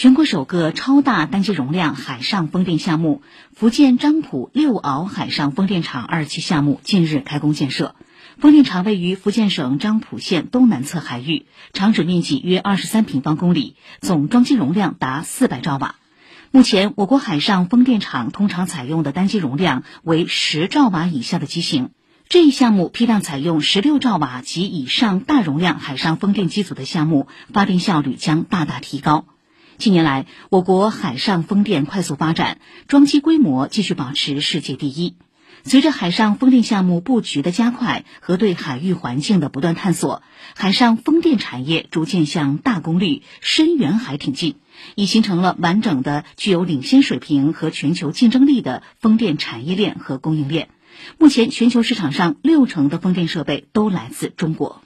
全国首个超大单机容量海上风电项目——福建漳浦六鳌海上风电场二期项目近日开工建设。风电场位于福建省漳浦县东南侧海域，场址面积约二十三平方公里，总装机容量达四百兆瓦。目前，我国海上风电场通常采用的单机容量为十兆瓦以下的机型。这一项目批量采用十六兆瓦及以上大容量海上风电机组的项目，发电效率将大大提高。近年来，我国海上风电快速发展，装机规模继续保持世界第一。随着海上风电项目布局的加快和对海域环境的不断探索，海上风电产业逐渐向大功率、深远海挺进，已形成了完整的、具有领先水平和全球竞争力的风电产业链和供应链。目前，全球市场上六成的风电设备都来自中国。